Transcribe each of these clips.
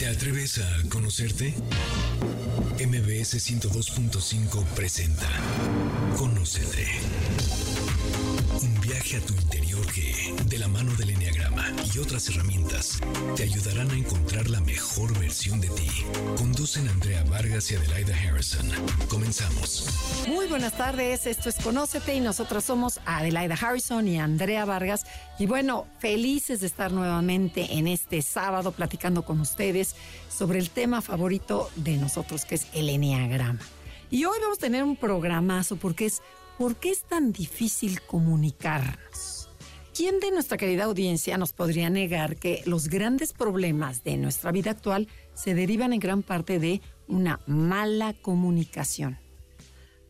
¿Te atreves a conocerte? MBS 102.5 presenta Conócete. Viaje a tu interior que, de la mano del Enneagrama y otras herramientas, te ayudarán a encontrar la mejor versión de ti. Conducen Andrea Vargas y Adelaida Harrison. Comenzamos. Muy buenas tardes, esto es Conócete y nosotros somos Adelaida Harrison y Andrea Vargas. Y bueno, felices de estar nuevamente en este sábado platicando con ustedes sobre el tema favorito de nosotros, que es el Enneagrama. Y hoy vamos a tener un programazo porque es ¿por qué es tan difícil comunicarnos? ¿Quién de nuestra querida audiencia nos podría negar que los grandes problemas de nuestra vida actual se derivan en gran parte de una mala comunicación?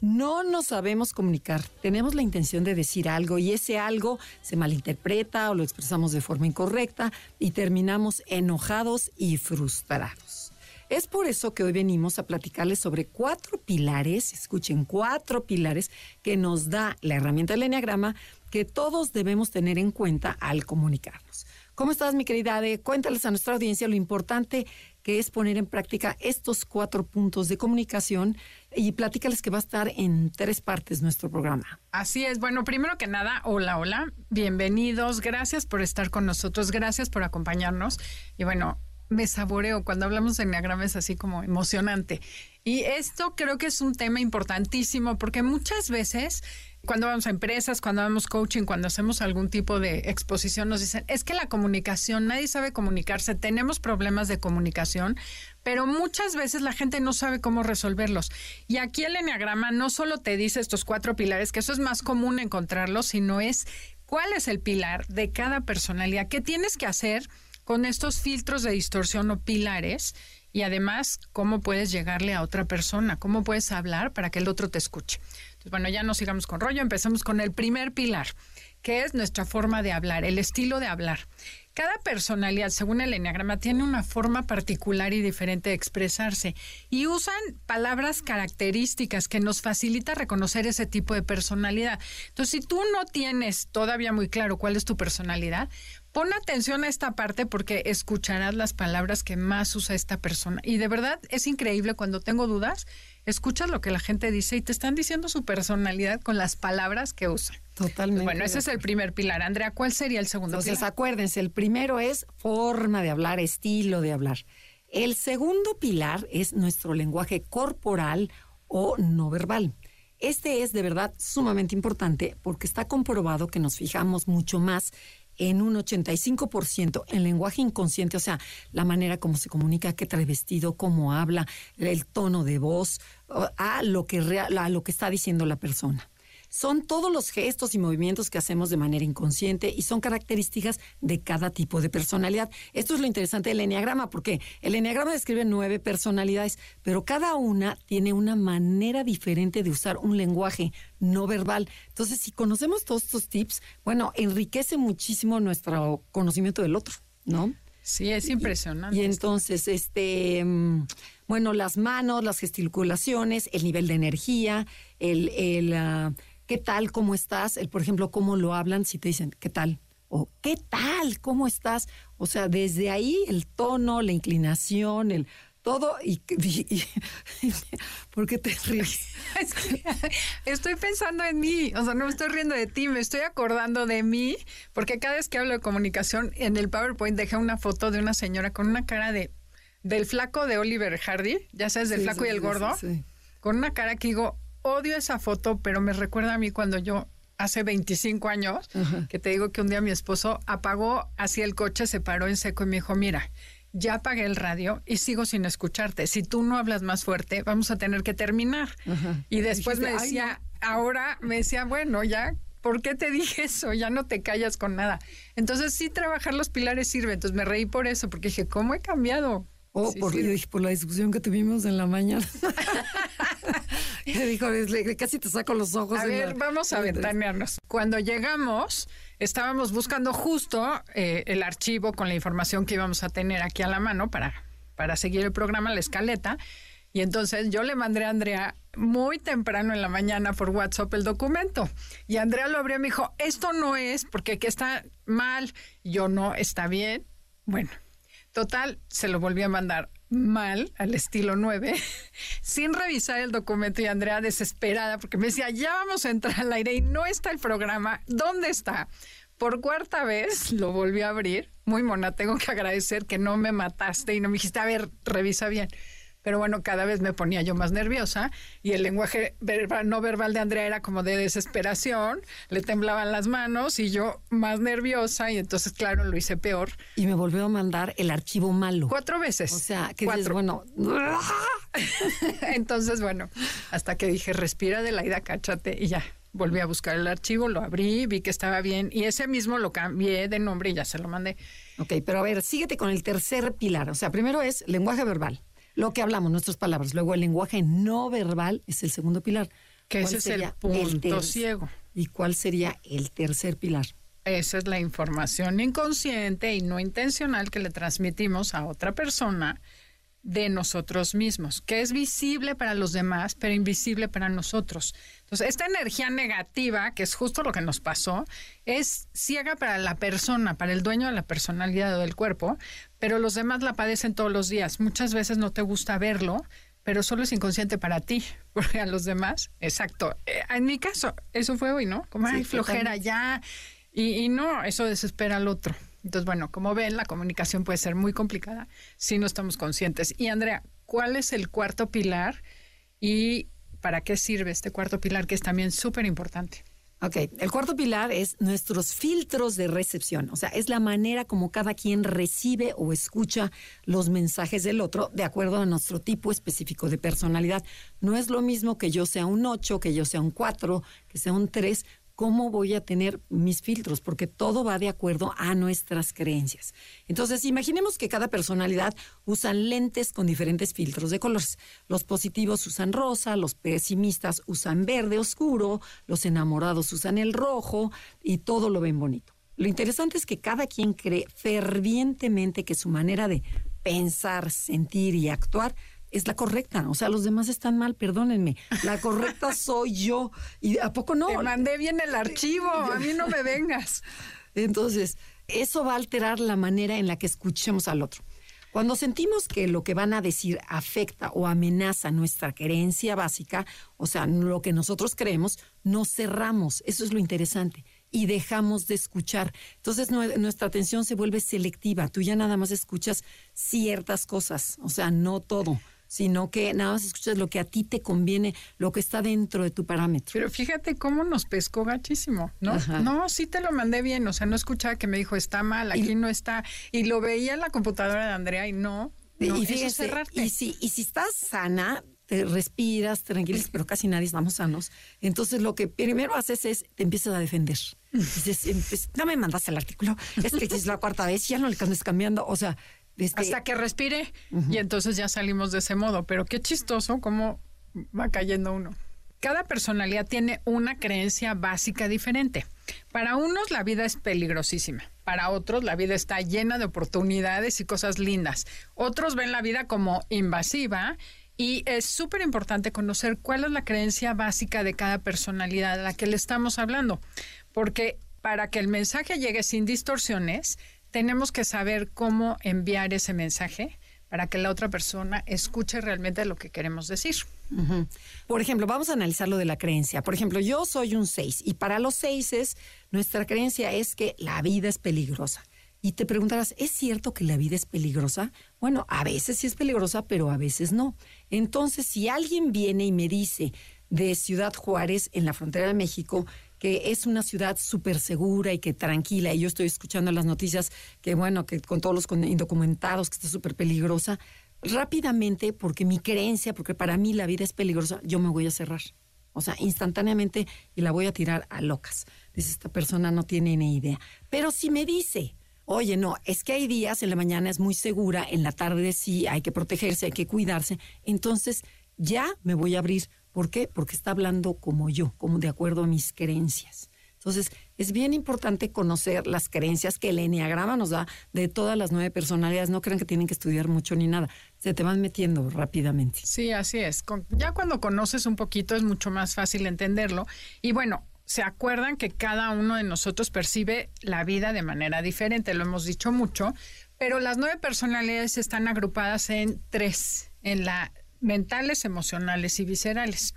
No nos sabemos comunicar, tenemos la intención de decir algo y ese algo se malinterpreta o lo expresamos de forma incorrecta y terminamos enojados y frustrados. Es por eso que hoy venimos a platicarles sobre cuatro pilares, escuchen, cuatro pilares que nos da la herramienta del Enneagrama que todos debemos tener en cuenta al comunicarnos. ¿Cómo estás, mi querida Ade? Cuéntales a nuestra audiencia lo importante que es poner en práctica estos cuatro puntos de comunicación y platícales que va a estar en tres partes nuestro programa. Así es. Bueno, primero que nada, hola, hola. Bienvenidos. Gracias por estar con nosotros. Gracias por acompañarnos. Y bueno, me saboreo. Cuando hablamos de Enneagrama es así como emocionante. Y esto creo que es un tema importantísimo porque muchas veces cuando vamos a empresas, cuando vamos coaching, cuando hacemos algún tipo de exposición, nos dicen, es que la comunicación, nadie sabe comunicarse, tenemos problemas de comunicación, pero muchas veces la gente no sabe cómo resolverlos. Y aquí el Enneagrama no solo te dice estos cuatro pilares, que eso es más común encontrarlos, sino es cuál es el pilar de cada personalidad, qué tienes que hacer con estos filtros de distorsión o pilares y además cómo puedes llegarle a otra persona, cómo puedes hablar para que el otro te escuche. Bueno, ya no sigamos con rollo, empezamos con el primer pilar, que es nuestra forma de hablar, el estilo de hablar. Cada personalidad, según el enneagrama, tiene una forma particular y diferente de expresarse y usan palabras características que nos facilita reconocer ese tipo de personalidad. Entonces, si tú no tienes todavía muy claro cuál es tu personalidad, Pon atención a esta parte porque escucharás las palabras que más usa esta persona. Y de verdad es increíble cuando tengo dudas, escuchas lo que la gente dice y te están diciendo su personalidad con las palabras que usa. Totalmente. Bueno, ese es el primer pilar. Andrea, ¿cuál sería el segundo Entonces, acuérdense, el primero es forma de hablar, estilo de hablar. El segundo pilar es nuestro lenguaje corporal o no verbal. Este es de verdad sumamente importante porque está comprobado que nos fijamos mucho más en un 85% en lenguaje inconsciente, o sea, la manera como se comunica, qué trae vestido, cómo habla, el tono de voz, a lo que, a lo que está diciendo la persona. Son todos los gestos y movimientos que hacemos de manera inconsciente y son características de cada tipo de personalidad. Esto es lo interesante del enneagrama, porque el enneagrama describe nueve personalidades, pero cada una tiene una manera diferente de usar un lenguaje no verbal. Entonces, si conocemos todos estos tips, bueno, enriquece muchísimo nuestro conocimiento del otro, ¿no? Sí, es impresionante. Y, entonces, este, mm, bueno, las manos, las gesticulaciones, el nivel de energía, el, el ah, ¿qué tal? ¿Cómo estás? El, por ejemplo, cómo lo hablan si te dicen, ¿qué tal? O ¿qué tal? ¿Cómo estás? O sea, desde ahí el tono, la inclinación, el todo y, ¿por qué te ríes? Es que estoy pensando en mí, o sea, no me estoy riendo de ti, me estoy acordando de mí, porque cada vez que hablo de comunicación en el PowerPoint dejé una foto de una señora con una cara de del flaco de Oliver Hardy, ya sabes, del flaco y el gordo, con una cara que digo, odio esa foto, pero me recuerda a mí cuando yo hace 25 años, que te digo que un día mi esposo apagó así el coche, se paró en seco y me dijo, mira, ya apagué el radio y sigo sin escucharte. Si tú no hablas más fuerte, vamos a tener que terminar. Y después me decía, ahora me decía, bueno, ya, ¿por qué te dije eso? Ya no te callas con nada. Entonces sí, trabajar los pilares sirve. Entonces me reí por eso, porque dije, ¿cómo he cambiado? Oh, por, por la discusión que tuvimos en la mañana. dijo, casi te saco los ojos. A ver, vamos a ventanearnos. Cuando llegamos, estábamos buscando justo eh, el archivo con la información que íbamos a tener aquí a la mano para, para seguir el programa, la escaleta. Y entonces yo le mandé a Andrea muy temprano en la mañana por WhatsApp el documento. Y Andrea lo abrió y me dijo, esto no es porque aquí está mal. yo no, está bien. Bueno, Total, se lo volví a mandar mal, al estilo 9, sin revisar el documento y Andrea desesperada porque me decía, ya vamos a entrar al aire y no está el programa, ¿dónde está? Por cuarta vez lo volví a abrir, muy mona, tengo que agradecer que no me mataste y no me dijiste, a ver, revisa bien. Pero bueno, cada vez me ponía yo más nerviosa y el lenguaje verbal, no verbal de Andrea era como de desesperación, le temblaban las manos y yo más nerviosa y entonces, claro, lo hice peor. Y me volvió a mandar el archivo malo. Cuatro veces. O sea, que Cuatro. bueno. entonces, bueno, hasta que dije, respira de la ida, cáchate y ya. Volví a buscar el archivo, lo abrí, vi que estaba bien y ese mismo lo cambié de nombre y ya se lo mandé. Ok, pero a ver, síguete con el tercer pilar. O sea, primero es lenguaje verbal lo que hablamos, nuestras palabras. Luego el lenguaje no verbal es el segundo pilar. Que ese es el punto ciego. ¿Y cuál sería el tercer pilar? Esa es la información inconsciente y no intencional que le transmitimos a otra persona de nosotros mismos, que es visible para los demás, pero invisible para nosotros. Entonces, esta energía negativa, que es justo lo que nos pasó, es ciega para la persona, para el dueño de la personalidad o del cuerpo, pero los demás la padecen todos los días. Muchas veces no te gusta verlo, pero solo es inconsciente para ti, porque a los demás, exacto. Eh, en mi caso, eso fue hoy, ¿no? Como, hay flojera ya. Y, y no, eso desespera al otro. Entonces, bueno, como ven, la comunicación puede ser muy complicada si no estamos conscientes. Y Andrea, ¿cuál es el cuarto pilar y para qué sirve este cuarto pilar que es también súper importante? Ok, el cuarto pilar es nuestros filtros de recepción, o sea, es la manera como cada quien recibe o escucha los mensajes del otro de acuerdo a nuestro tipo específico de personalidad. No es lo mismo que yo sea un 8, que yo sea un 4, que sea un 3, cómo voy a tener mis filtros, porque todo va de acuerdo a nuestras creencias. Entonces, imaginemos que cada personalidad usa lentes con diferentes filtros de colores. Los positivos usan rosa, los pesimistas usan verde oscuro, los enamorados usan el rojo y todo lo ven bonito. Lo interesante es que cada quien cree fervientemente que su manera de pensar, sentir y actuar es la correcta. O sea, los demás están mal, perdónenme. La correcta soy yo. ¿Y a poco no? Te mandé bien el archivo, a mí no me vengas. Entonces, eso va a alterar la manera en la que escuchemos al otro. Cuando sentimos que lo que van a decir afecta o amenaza nuestra creencia básica, o sea, lo que nosotros creemos, nos cerramos. Eso es lo interesante. Y dejamos de escuchar. Entonces nuestra atención se vuelve selectiva. Tú ya nada más escuchas ciertas cosas, o sea, no todo sino que nada más escuchas lo que a ti te conviene, lo que está dentro de tu parámetro. Pero fíjate cómo nos pescó gachísimo, ¿no? No, sí te lo mandé bien, o sea, no escuchaba que me dijo está mal, aquí no está, y lo veía en la computadora de Andrea y no. y fíjese, y si, y si estás sana, te respiras, te tranquilizas, pero casi nadie estamos sanos. Entonces lo que primero haces es, te empiezas a defender. Dices, no me mandas el artículo, es que es la cuarta vez, ya no le estás cambiando. O sea, hasta que respire y entonces ya salimos de ese modo. Pero qué chistoso cómo va cayendo uno. Cada personalidad tiene una creencia básica diferente. Para unos la vida es peligrosísima, para otros la vida está llena de oportunidades y cosas lindas. Otros ven la vida como invasiva y es súper importante conocer cuál es la creencia básica de cada personalidad a la que le estamos hablando, porque para que el mensaje llegue sin distorsiones, tenemos que saber cómo enviar ese mensaje para que la otra persona escuche realmente lo que queremos decir. Por ejemplo, vamos a analizar lo de la creencia. Por ejemplo, yo soy un 6 y para los 6 nuestra creencia es que la vida es peligrosa. Y te preguntarás, ¿es cierto que la vida es peligrosa? Bueno, a veces sí es peligrosa, pero a veces no. Entonces, si alguien viene y me dice de Ciudad Juárez, en la frontera de México, que es una ciudad súper segura y que tranquila, y yo estoy escuchando las noticias que, bueno, que con todos los indocumentados, que está súper peligrosa, rápidamente, porque mi creencia, porque para mí la vida es peligrosa, yo me voy a cerrar. O sea, instantáneamente y la voy a tirar a locas. Dice, esta persona no tiene ni idea. Pero si me dice, oye, no, es que hay días, en la mañana es muy segura, en la tarde sí, hay que protegerse, hay que cuidarse, entonces ya me voy a abrir ¿Por qué? Porque está hablando como yo, como de acuerdo a mis creencias. Entonces, es bien importante conocer las creencias que el Enneagrama nos da de todas las nueve personalidades. No crean que tienen que estudiar mucho ni nada. Se te van metiendo rápidamente. Sí, así es. ya cuando conoces un poquito es mucho más fácil entenderlo. Y bueno, se acuerdan que cada uno de nosotros percibe la vida de manera diferente. Lo hemos dicho mucho, Pero las nueve personalidades están agrupadas en tres, en la mentales, emocionales y viscerales.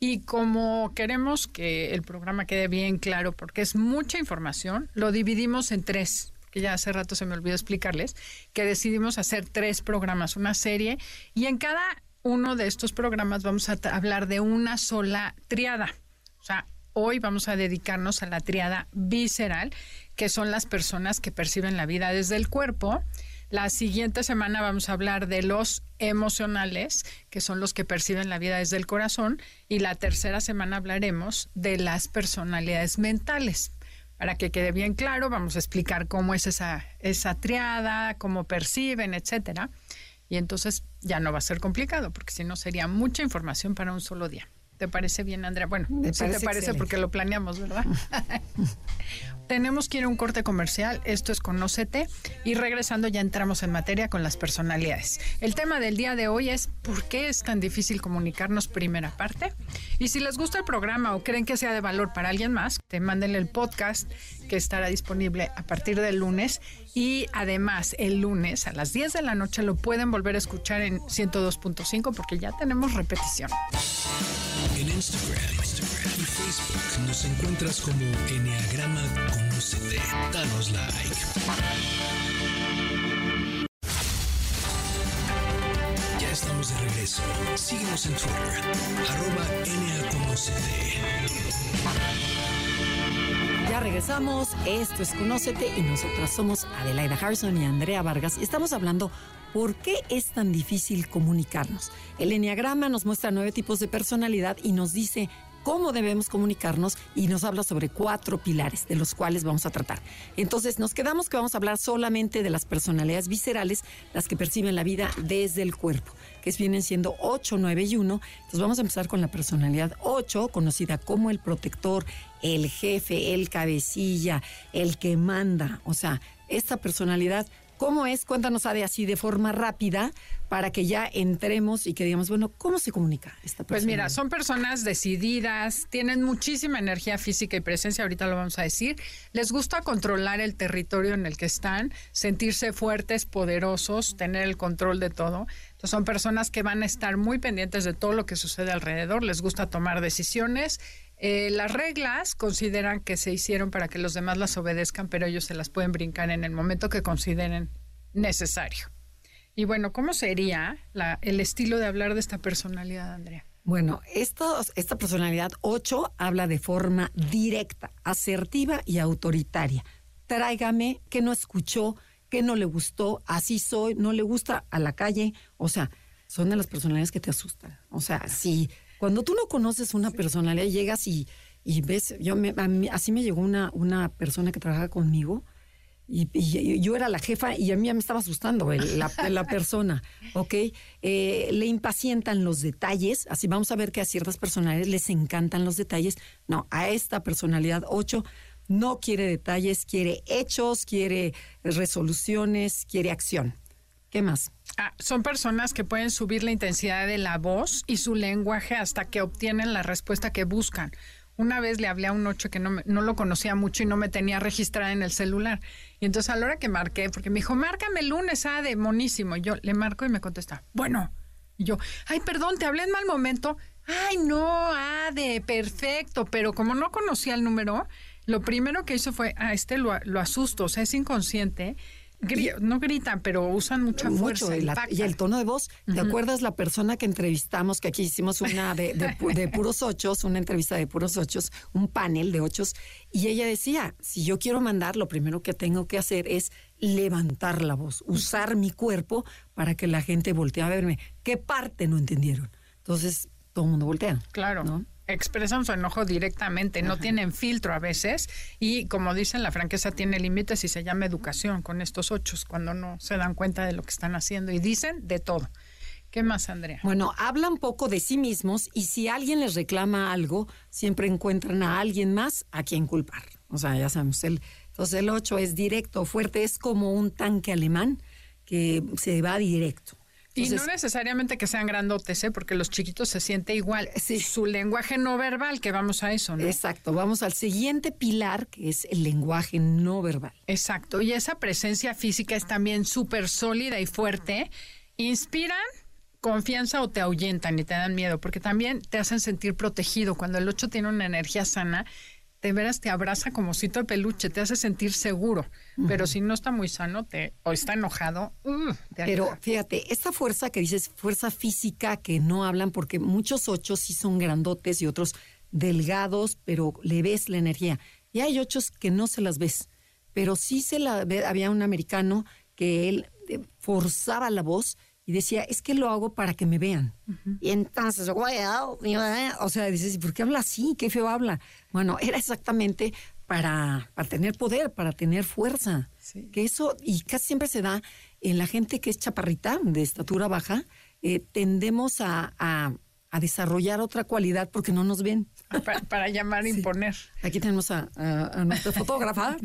Y como queremos que el programa quede bien claro, porque es mucha información, lo dividimos en tres, que ya hace rato se me olvidó explicarles, que decidimos hacer tres programas, una serie, y en cada uno de estos programas vamos a hablar de una sola triada. O sea, hoy vamos a dedicarnos a la triada visceral, que son las personas que perciben la vida desde el cuerpo. La siguiente semana vamos a hablar de los emocionales, que son los que perciben la vida desde el corazón. Y la tercera semana hablaremos de las personalidades mentales. Para que quede bien claro, vamos a explicar cómo es esa, esa triada, cómo perciben, etcétera. Y entonces ya no va a ser complicado, porque si no sería mucha información para un solo día. ¿Te parece bien, Andrea? Bueno, sí te parece porque lo planeamos, ¿verdad? Tenemos que ir a un corte comercial, esto es Conócete, y regresando ya entramos en materia con las personalidades. El tema del día de hoy es ¿por qué es tan difícil comunicarnos primera parte? Y si les gusta el programa o creen que sea de valor para alguien más, te mándenle el podcast que estará disponible a partir del lunes y además el lunes a las 10 de la noche lo pueden volver a escuchar en 102.5 porque ya tenemos repetición. En Instagram, y Facebook nos encuentras como Enneagrama Conocete. Danos like. Ya estamos de regreso. Síguenos en Twitter, arroba Ya regresamos, esto es Conócete y nosotras somos Adelaida Harrison y Andrea Vargas. Estamos hablando ¿Por qué es tan difícil comunicarnos? El Enneagrama nos muestra nueve tipos de personalidad y nos dice cómo debemos comunicarnos y nos habla sobre cuatro pilares de los cuales vamos a tratar. Entonces nos quedamos que vamos a hablar solamente de las personalidades viscerales, las que perciben la vida desde el cuerpo, que vienen siendo 8, 9 y 1. Entonces vamos a empezar con la personalidad 8, conocida como el protector, el jefe, el cabecilla, el que manda. O sea, esta personalidad ¿Cómo es? Cuéntanos, Ade, así de forma rápida para que ya entremos y que digamos, bueno, ¿cómo se comunica esta persona? Pues mira, son personas decididas, tienen muchísima energía física y presencia, ahorita lo vamos a decir. Les gusta controlar el territorio en el que están, sentirse fuertes, poderosos, tener el control de todo. Entonces son personas que van a estar muy pendientes de todo lo que sucede alrededor, les gusta tomar decisiones eh, las reglas consideran que se hicieron para que los demás las obedezcan, pero ellos se las pueden brincar en el momento que consideren necesario. Y bueno, ¿cómo sería el estilo de hablar de esta personalidad, Andrea? Bueno, esta personalidad 8 habla de forma directa, asertiva y autoritaria. Tráigame que no escuchó, que no le gustó, así soy, no le gusta a la calle. O sea, son de las personalidades que te asustan. O sea, si cuando tú no conoces una personalidad, llegas y, y ves, yo me, así me llegó una, una persona que trabajaba conmigo y, yo era la jefa y a mí me estaba asustando la, la, persona, ¿ok? Eh, le impacientan los detalles, así vamos a ver que a ciertas personalidades les encantan los detalles. No, a esta personalidad 8 no quiere detalles, quiere hechos, quiere resoluciones, quiere acción. ¿Qué más? Ah, son personas que pueden subir la intensidad de la voz y su lenguaje hasta que obtienen la respuesta que buscan. Una vez le hablé a un ocho que no, no lo conocía mucho y no me tenía registrada en el celular. Y entonces a la hora que marqué, porque me dijo, márcame el lunes, ah, de monísimo. yo le marco y me contesta, bueno. Y yo, ay, perdón, te hablé en mal momento. Ay, no, ah, de perfecto. Pero como no conocía el número, lo primero que hizo fue, ah, este lo, lo asusto, o sea, es inconsciente no gritan, pero usan mucha fuerza. y, el tono de voz. ¿Te acuerdas la persona que entrevistamos, que aquí hicimos una de, de, puros ochos, una entrevista de puros ochos, un panel de ochos, y ella decía, si yo quiero mandar, lo primero que tengo que hacer es levantar la voz, usar mi cuerpo para que la gente voltee a verme. ¿Qué parte no entendieron? Entonces, todo el mundo voltea. Claro. ¿no? Expresan su enojo directamente, no tienen filtro a veces y como dicen, la franqueza tiene límites y se llama educación con estos ocho cuando no se dan cuenta de lo que están haciendo y dicen de todo. ¿Qué más, Andrea? Bueno, hablan poco de sí mismos y si alguien les reclama algo, siempre encuentran a alguien más a quien culpar. O sea, ya sabemos, el, entonces el 8 es directo, fuerte, es como un tanque alemán que se va directo. Y no necesariamente que sean grandotes, ¿eh? porque los chiquitos se siente igual. Sí. Su lenguaje no verbal, que vamos a eso, ¿no? Exacto, vamos al siguiente pilar, que es el lenguaje no verbal. Exacto, y esa presencia física es también súper sólida y fuerte. Inspiran confianza o te ahuyentan y te dan miedo, porque también te hacen sentir protegido. Cuando el 8 tiene una energía sana, de veras te abraza como si de peluche, te hace sentir seguro. Pero si no está muy sano te, o está enojado, uh, Pero fíjate, esta fuerza que dices, fuerza física que no hablan, porque muchos ochos sí son grandotes y otros delgados, pero le ves la energía. Y hay ochos que no se las ves, pero sí se la ve. Había un americano que él eh, forzaba la voz y decía, es que lo hago para que me vean. Y entonces, o sea, dices, ¿por qué habla así? ¿Qué feo habla? Bueno, era exactamente para, para tener poder, para tener fuerza. Que eso, y casi siempre se da en la gente que es chaparrita, de estatura baja, eh, tendemos a, a desarrollar otra cualidad porque no nos ven. Para, llamar e imponer. Aquí tenemos a, nuestra fotógrafa,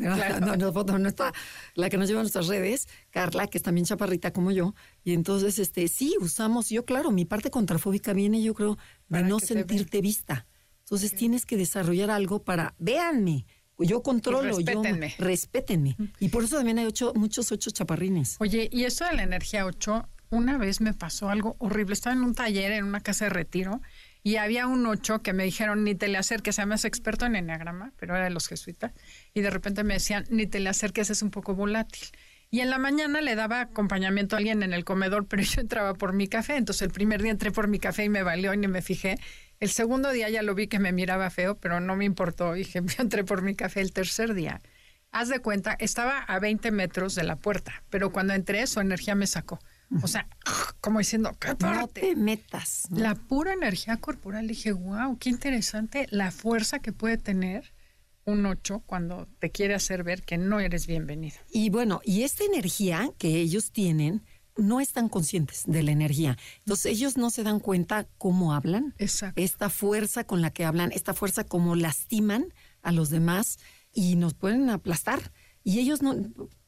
la que nos lleva a nuestras redes, Carla, que es también chaparrita como yo. Y entonces, este, sí, usamos, yo claro, mi parte contrafóbica viene, yo creo, de no sentirte vista. Entonces tienes que desarrollar algo para, véanme, yo controlo, respétenme. yo respétenme. Y por eso también hay ocho, muchos ocho chaparrines. Oye, y eso de la energía ocho, una vez me pasó algo horrible. Estaba en un taller, en una casa de retiro, y había un ocho que me dijeron, ni te le acerques, además experto en enneagrama, pero era de los jesuitas, y de repente me decían, ni te le acerques, es un poco volátil. Y en la mañana le daba acompañamiento a alguien en el comedor, pero yo entraba por mi café. Entonces el primer día entré por mi café y me valió y ni me fijé. El segundo día ya lo vi que me miraba feo, pero no me importó. Dije, yo entré por mi café el tercer día. Haz de cuenta, estaba a 20 metros de la puerta, pero cuando entré su energía me sacó. O sea, como diciendo, no te metas. La pura energía corporal, dije, wow, qué interesante la fuerza que puede tener un 8 cuando te quiere hacer ver que no eres bienvenido. Y bueno, y esta energía que ellos tienen, no están conscientes de la energía. Entonces ellos no se dan cuenta cómo hablan, Exacto. esta fuerza con la que hablan, esta fuerza como lastiman a los demás y nos pueden aplastar. Y ellos no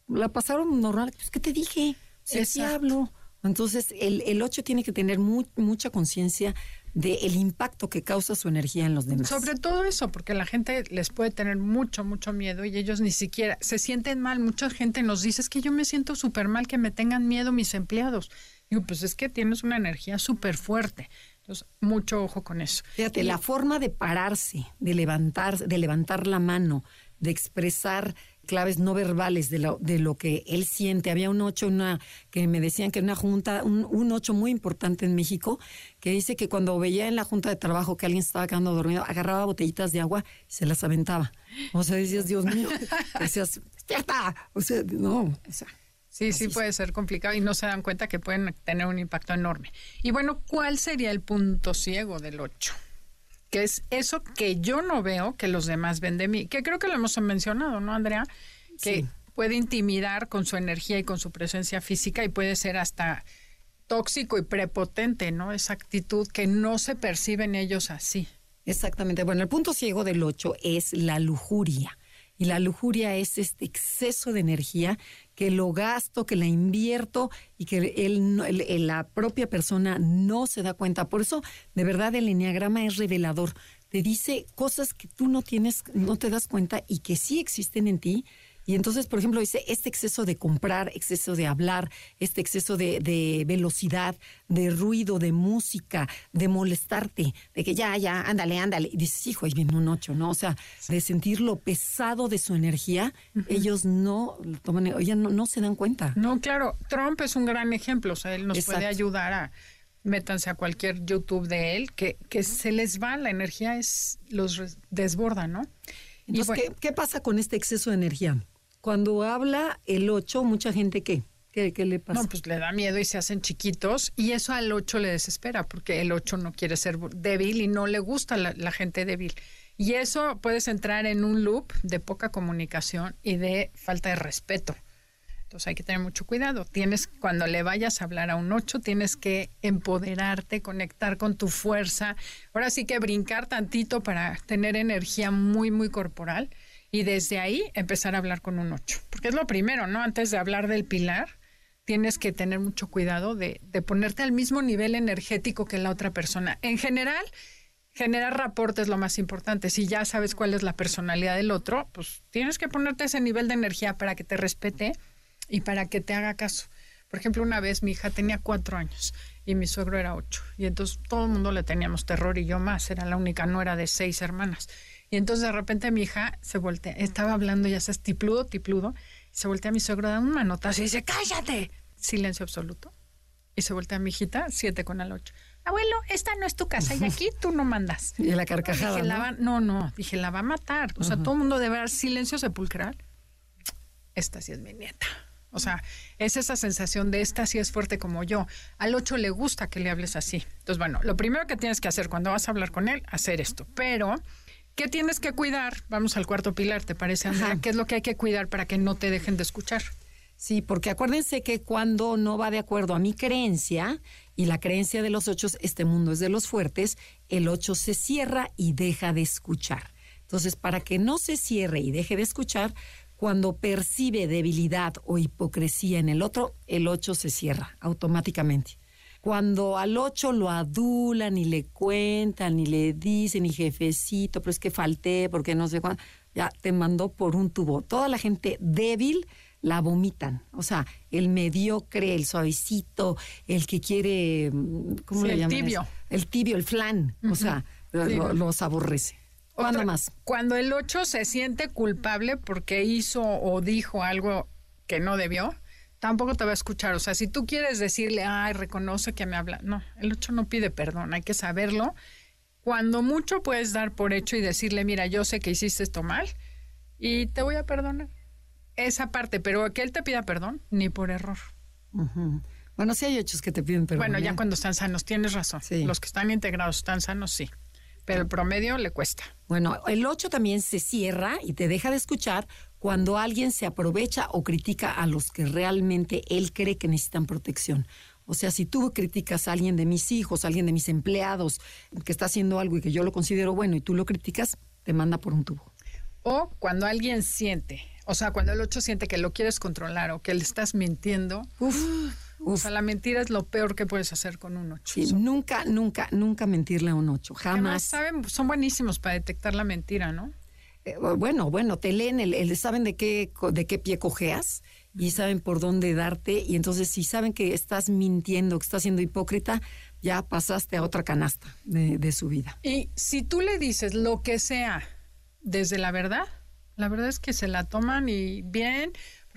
la pasaron normal. Pues, ¿Qué te dije? Sí, hablo. Entonces, el, el 8 tiene que tener mucha conciencia del impacto que causa su energía en los demás. Sobre todo eso, porque la gente les puede tener mucho, mucho miedo y ellos ni siquiera se sienten mal. Mucha gente nos dice, es que yo me siento súper mal que me tengan miedo mis empleados. Digo, pues es que tienes una energía súper fuerte. Entonces, mucho ojo con eso. Fíjate, la forma de pararse, de levantar, de levantar la mano, de expresar claves no verbales de lo, de lo que él siente. Había un ocho una, que me decían que en una junta, un, un ocho muy importante en México, que dice que cuando veía en la junta de trabajo que alguien estaba quedando dormido, agarraba botellitas de agua y se las aventaba. O sea, decías, Dios mío, decías, despierta. O sea, no, o sea. Sí, sí puede ser complicado y no se dan cuenta que pueden tener un impacto enorme. Y bueno, ¿cuál sería el punto ciego del 8? Que es eso que yo no veo que los demás ven de mí, que creo que lo hemos mencionado, ¿no, Andrea? Que puede intimidar con su energía y con su presencia física y puede ser hasta tóxico y prepotente, ¿no? Esa actitud que no se percibe en ellos así. Exactamente. Bueno, el punto ciego del 8 es la lujuria. Y la lujuria es este exceso de energía que lo gasto, que la invierto y que el, la propia persona no se da cuenta. Por eso, de verdad, el enneagrama es revelador. Te dice cosas que tú no tienes, no te das cuenta y que sí existen en ti y entonces, por ejemplo, dice, este exceso de comprar, exceso de hablar, este exceso de, velocidad, de ruido, de música, de molestarte, de que ya, ya, ándale, ándale. Y dices, hijo, ahí viene un ocho, ¿no? O sea, de sentir lo pesado de su energía, ellos no toman, ellos no, no, se dan cuenta. No, claro, Trump es un gran ejemplo, o sea, él nos puede ayudar a métanse a cualquier YouTube de él, que, que se les va, la energía es, los desborda, ¿no? Entonces, ¿qué, ¿qué, pasa con este exceso de energía? Cuando habla el 8, mucha gente qué? ¿Qué, le pasa? No, pues le da miedo y se hacen chiquitos y eso al 8 le desespera porque el 8 no quiere ser débil y no le gusta la, gente débil. Y eso puedes entrar en un loop de poca comunicación y de falta de respeto. Entonces hay que tener mucho cuidado. Tienes, cuando le vayas a hablar a un 8, tienes que empoderarte, conectar con tu fuerza. Ahora sí que brincar tantito para tener energía muy, muy corporal y desde ahí empezar a hablar con un 8. Porque es lo primero, ¿no? Antes de hablar del pilar, tienes que tener mucho cuidado de, ponerte al mismo nivel energético que la otra persona. En general, generar reporte es lo más importante. Si ya sabes cuál es la personalidad del otro, pues tienes que ponerte ese nivel de energía para que te respete y para que te haga caso. Por ejemplo, una vez mi hija tenía cuatro años y mi suegro era ocho. Y entonces todo el mundo le teníamos terror y yo más. Era la única no era de seis hermanas. Y entonces de repente mi hija se voltea, estaba hablando, ya sabes, tipludo, tipludo. Y se voltea a mi suegro, da un manotazo y dice, cállate. Silencio absoluto. Y se voltea a mi hijita, siete con el ocho abuelo, esta no es tu casa y aquí tú no mandas. Y la carcajada. Dije, ¿no? La va, no, no, dije, la va a matar. O sea, todo el mundo debe dar silencio sepulcral. Esta sí es mi nieta. O sea, es esa sensación de esta sí es fuerte como yo. Al ocho le gusta que le hables así. Entonces, bueno, lo primero que tienes que hacer cuando vas a hablar con él, hacer esto. Pero, ¿qué tienes que cuidar? Vamos al cuarto pilar, ¿te parece, Andrea? ¿Qué es lo que hay que cuidar para que no te dejen de escuchar? Sí, porque acuérdense que cuando no va de acuerdo a mi creencia y la creencia de los ocho, este mundo es de los fuertes, el ocho se cierra y deja de escuchar. Entonces, para que no se cierre y deje de escuchar, cuando percibe debilidad o hipocresía en el otro, el ocho se cierra automáticamente. Cuando al ocho lo adulan y le cuentan y le dicen, y jefecito, pero es que falté porque no sé cuándo, ya te mandó por un tubo. Toda la gente débil la vomitan. O sea, el mediocre, el suavecito, el que quiere, mm, ¿cómo Sí, le el llaman? tibio. eso? El tibio, el flan. O sea, lo- Sí. lo- los aborrece. ¿Cuándo Otra- más? Cuando el 8 se siente culpable porque hizo o dijo algo que no debió, tampoco te va a escuchar. O sea, si tú quieres decirle, ay, reconoce que me habla. No, el 8 no pide perdón, hay que saberlo. Cuando mucho puedes dar por hecho y decirle, mira, yo sé que hiciste esto mal y te voy a perdonar. Esa parte, pero que él te pida perdón, ni por error. Bueno, sí hay ochos que te piden perdón. bueno, ya ¿eh? cuando están sanos, tienes razón. Sí. Los que están integrados están sanos, sí. Pero el promedio le cuesta. Bueno, el 8 también se cierra y te deja de escuchar cuando alguien se aprovecha o critica a los que realmente él cree que necesitan protección. O sea, si tú criticas a alguien de mis hijos, a alguien de mis empleados que está haciendo algo y que yo lo considero bueno y tú lo criticas, te manda por un tubo. O cuando alguien siente, o sea, cuando el 8 siente que lo quieres controlar o que le estás mintiendo. Uf, O uf. sea, la mentira es lo peor que puedes hacer con un 8. Sí, nunca, nunca, nunca mentirle a un 8. Además, Jamás. saben, son buenísimos para detectar la mentira, ¿no? Eh, bueno, bueno, te leen, el, el- saben de qué, de qué pie cojeas y saben por dónde darte. Y entonces, si saben que estás mintiendo, que estás siendo hipócrita, ya pasaste a otra canasta de, de su vida. Y si tú le dices lo que sea desde la verdad, la verdad es que se la toman y bien.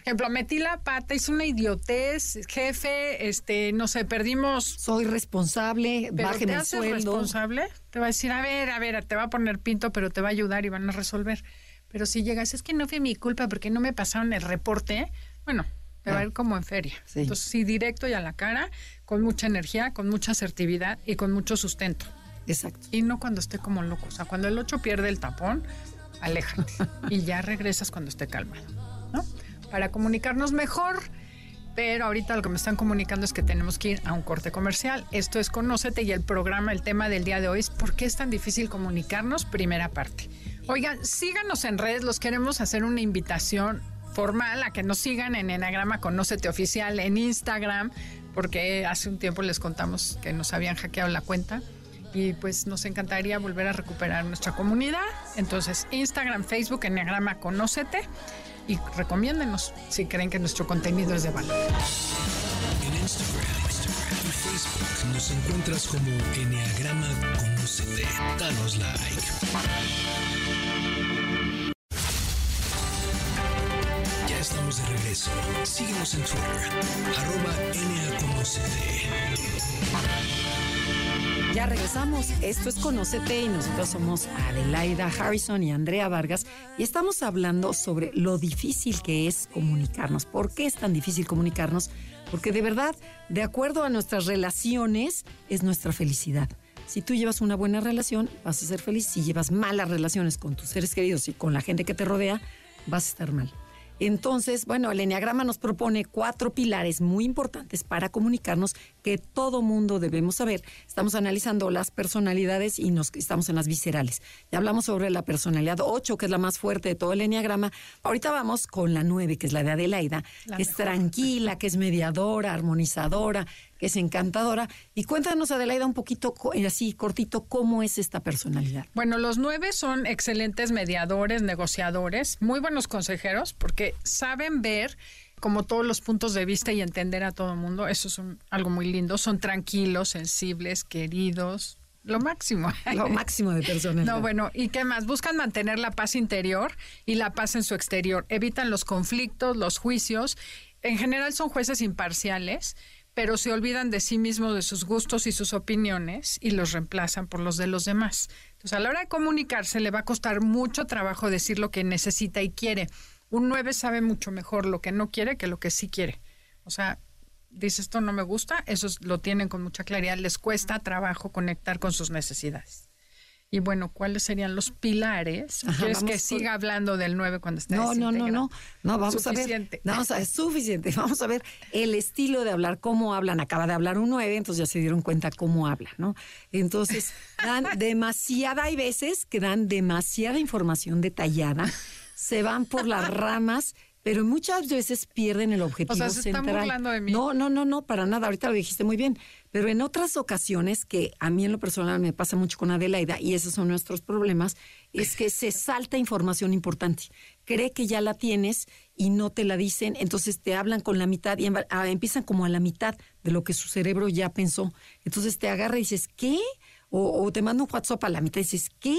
Ejemplo, metí la pata, hice una idiotez, jefe, este, no sé, perdimos Soy responsable, pero bájeme te el haces sueldo. responsable, te va a decir, a ver, a ver, te va a poner pinto, pero te va a ayudar y van a resolver. Pero si llegas, es que no fue mi culpa porque no me pasaron el reporte, bueno, te va a Ah. ir como en feria. Sí. Entonces, sí, directo y a la cara, con mucha energía, con mucha asertividad y con mucho sustento. Exacto. Y no cuando esté como loco. O sea, cuando el 8 pierde el tapón, aléjate. y ya regresas cuando esté calmado, ¿no? Para comunicarnos mejor. Pero ahorita lo que me están comunicando es que tenemos que ir a un corte comercial. Esto es Conócete y el programa, el tema del día de hoy es ¿por qué es tan difícil comunicarnos? Primera parte. Oigan, síganos en redes, los queremos hacer una invitación formal a que nos sigan en Enagrama Conócete Oficial en Instagram, porque hace un tiempo les contamos que nos habían hackeado la cuenta y pues nos encantaría volver a recuperar nuestra comunidad. Entonces, Instagram, Facebook, Enneagrama Conócete y recomiéndenos si creen que nuestro contenido es de valor. En Instagram, Instagram y Facebook nos encuentras como Enneagrama Conócete. Danos like. Ya estamos de regreso. Síguenos en Twitter, arroba. Ya regresamos. Esto es Conócete y nosotros somos Adelaida Harrison y Andrea Vargas y estamos hablando sobre lo difícil que es comunicarnos. ¿Por qué es tan difícil comunicarnos? Porque de verdad, de acuerdo a nuestras relaciones, es nuestra felicidad. Si tú llevas una buena relación, vas a ser feliz. Si llevas malas relaciones con tus seres queridos y con la gente que te rodea, vas a estar mal. Entonces, bueno, el Enneagrama nos propone cuatro pilares muy importantes para comunicarnos que todo mundo debemos saber. Estamos analizando las personalidades y nos estamos en las viscerales. Ya hablamos sobre la personalidad 8, que es la más fuerte de todo el enneagrama. Ahorita vamos con la 9, que es la de Adelaida, que es tranquila, que es mediadora, armonizadora, que es encantadora. Y cuéntanos, Adelaida, un poquito eh, así cortito, cómo es esta personalidad. Bueno, los nueve son excelentes mediadores, negociadores, muy buenos consejeros, porque saben ver como todos los puntos de vista y entender a todo el mundo. Eso es algo muy lindo. Son tranquilos, sensibles, queridos. Lo máximo. Lo máximo de personas. No, bueno, ¿y qué más? Buscan mantener la paz interior y la paz en su exterior. Evitan los conflictos, los juicios. En general son jueces imparciales, pero se olvidan de sí mismos, de sus gustos y sus opiniones y los reemplazan por los de los demás. Entonces, a la hora de comunicarse le va a costar mucho trabajo decir lo que necesita y quiere un 9 sabe mucho mejor lo que no quiere que lo que sí quiere. O sea, dice esto no me gusta, eso lo tienen con mucha claridad, les cuesta trabajo conectar con sus necesidades. Y bueno, ¿cuáles serían los pilares? ¿Quieres que siga hablando del 9 cuando esté No, no, no, no. No, vamos a ver. Vamos a, es suficiente. Vamos a ver el estilo de hablar, cómo hablan. Acaba de hablar un 9, entonces ya se dieron cuenta cómo hablan, ¿no? Entonces, dan demasiada, hay veces que dan demasiada información detallada se van por las ramas, pero muchas veces pierden el objetivo o sea, se Están burlando de mí. No, no, no, no, para nada. Ahorita lo dijiste muy bien. Pero en otras ocasiones, que a mí en lo personal me pasa mucho con Adelaida, y esos son nuestros problemas, es que se salta información importante. Cree que ya la tienes y no te la dicen, entonces te hablan con la mitad y ah, empiezan como a la mitad de lo que su cerebro ya pensó. Entonces te agarra y dices, ¿qué? O, te manda un WhatsApp a la mitad y dices, ¿qué?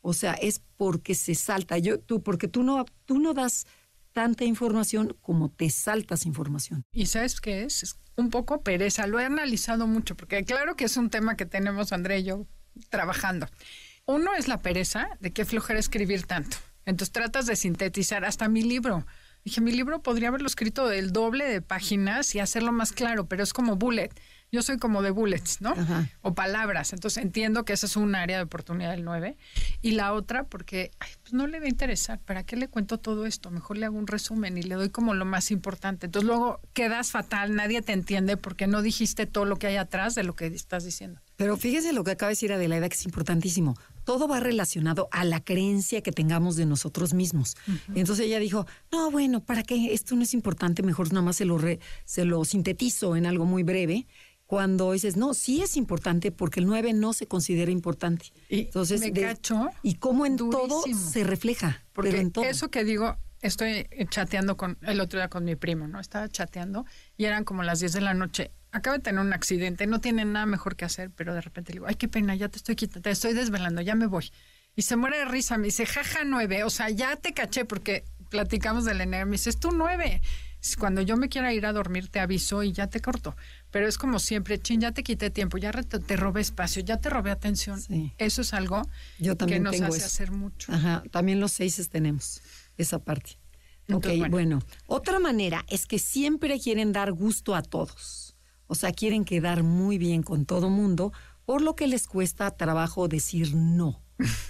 O sea, es porque se salta. Yo, tú, porque tú no, tú no das tanta información como te saltas información. ¿Y sabes qué es? Es un poco pereza. Lo he analizado mucho, porque claro que es un tema que tenemos André y yo trabajando. Uno es la pereza de qué flojera escribir tanto. Entonces tratas de sintetizar hasta mi libro. Dije, mi libro podría haberlo escrito del doble de páginas y hacerlo más claro, pero es como bullet yo soy como de bullets, ¿no? O palabras. Entonces entiendo que esa es un área de oportunidad del 9. Y la otra, porque pues no le va a interesar. ¿Para qué le cuento todo esto? Mejor le hago un resumen y le doy como lo más importante. Entonces luego quedas fatal, nadie te entiende porque no dijiste todo lo que hay atrás de lo que estás diciendo. Pero fíjese lo que acaba de decir Adelaida, que es importantísimo. Todo va relacionado a la creencia que tengamos de nosotros mismos. Entonces ella dijo, no, bueno, ¿para qué? Esto no es importante, mejor nada más se lo, se lo sintetizo en algo muy breve cuando dices, no, sí es importante porque el 9 no se considera importante. Y Entonces, me cacho y cómo en todo se refleja. Porque en todo. eso que digo, estoy chateando con el otro día con mi primo, ¿no? Estaba chateando y eran como las 10 de la noche. Acaba de tener un accidente, no tiene nada mejor que hacer, pero de repente le digo, ay, qué pena, ya te estoy quitando, te estoy desvelando, ya me voy. Y se muere de risa, me dice, jaja, nueve, o sea, ya te caché porque platicamos del enero, me dice, es tu nueve. Cuando yo me quiera ir a dormir, te aviso y ya te corto. Pero es como siempre, chin, ya te quité tiempo, ya te robé espacio, ya te robé atención. Eso es algo que nos hace hacer mucho. Ajá, también los seises tenemos esa parte. ok, bueno. otra manera es que siempre quieren dar gusto a todos. O sea, quieren quedar muy bien con todo mundo, por lo que les cuesta trabajo decir no.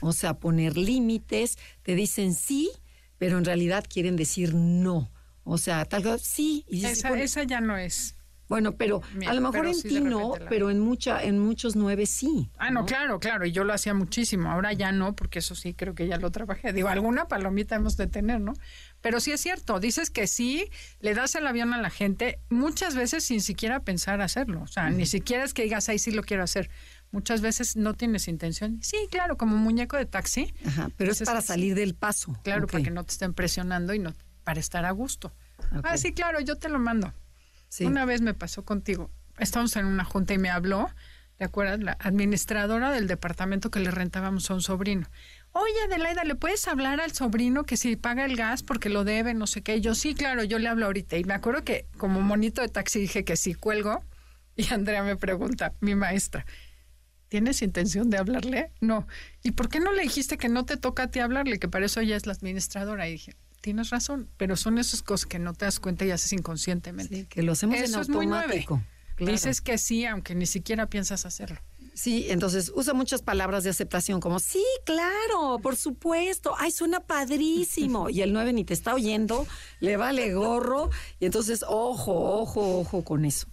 O sea, poner límites, te dicen sí, pero en realidad quieren decir no. O sea, tal vez sí. Y esa, esa ya no es. Bueno, pero a lo mejor en ti no, pero en mucha, en muchos nueve sí. Ah, no, claro, claro, y yo lo hacía muchísimo. Ahora ya no, porque eso sí creo que ya lo trabajé. Digo, alguna palomita hemos de tener, ¿no? Pero sí es cierto, dices que sí, le das el avión a la gente, muchas veces sin siquiera pensar hacerlo. O sea, ni siquiera es que digas, ahí sí lo quiero hacer. Muchas veces no tienes intención. Sí, claro, como un muñeco de taxi. Ajá, pero es para salir del paso. Claro, para que no te estén presionando y no para estar a gusto. Ah, sí, claro, yo te lo mando. Una vez me pasó contigo. Estamos en una junta y me habló, ¿te acuerdas? La administradora del departamento que le rentábamos a un sobrino. Oye, Adelaida, ¿le puedes hablar al sobrino que si paga el gas porque lo debe, no sé qué? yo, sí, claro, yo le hablo ahorita. Y me acuerdo que como monito de taxi dije que sí, cuelgo. Y Andrea me pregunta, mi maestra, ¿tienes intención de hablarle? No. ¿Y por qué no le dijiste que no te toca a ti hablarle? Que para eso ella es la administradora. Y dije, tienes razón, pero son esas cosas que no te das cuenta y haces inconscientemente. que lo hacemos en automático. Dices que sí, aunque ni siquiera piensas hacerlo. Sí, entonces usa muchas palabras de aceptación como, sí, claro, por supuesto, ay, suena padrísimo. Y el 9 ni te está oyendo, le vale gorro. Y entonces, ojo, ojo, ojo con eso.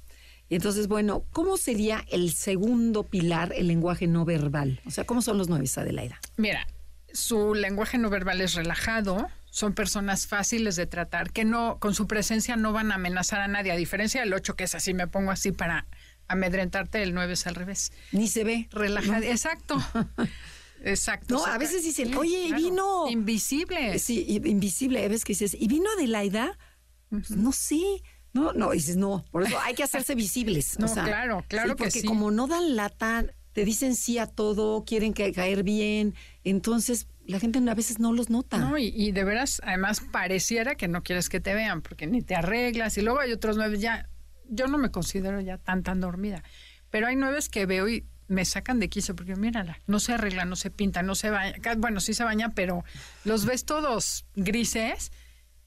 Y entonces, bueno, ¿cómo sería el segundo pilar, el lenguaje no verbal? O sea, ¿cómo son los nueve, Adelaida? Mira, su lenguaje no verbal es relajado, son personas fáciles de tratar, que no, con su presencia no van a amenazar a nadie, a diferencia del 8 que es así, me pongo así para amedrentarte, el 9 es al revés. Ni se ve. Relajado, exacto. Exacto. No, a veces dicen, oye, y vino. Invisible. Sí, invisible. A veces que dices, ¿y vino Adelaida? No sé. No, no, dices, no. Por eso hay que hacerse visibles. no, claro, claro que porque como no dan lata, te dicen sí a todo, quieren caer bien. Entonces, la gente a veces no los nota. No, y, de veras, además pareciera que no quieres que te vean, porque ni te arreglas. Y luego hay otros nueve, ya, yo no me considero ya tan, tan dormida. Pero hay nueve que veo y me sacan de quicio, porque mírala, no se arregla, no se pinta, no se baña. Bueno, sí se baña, pero los ves todos grises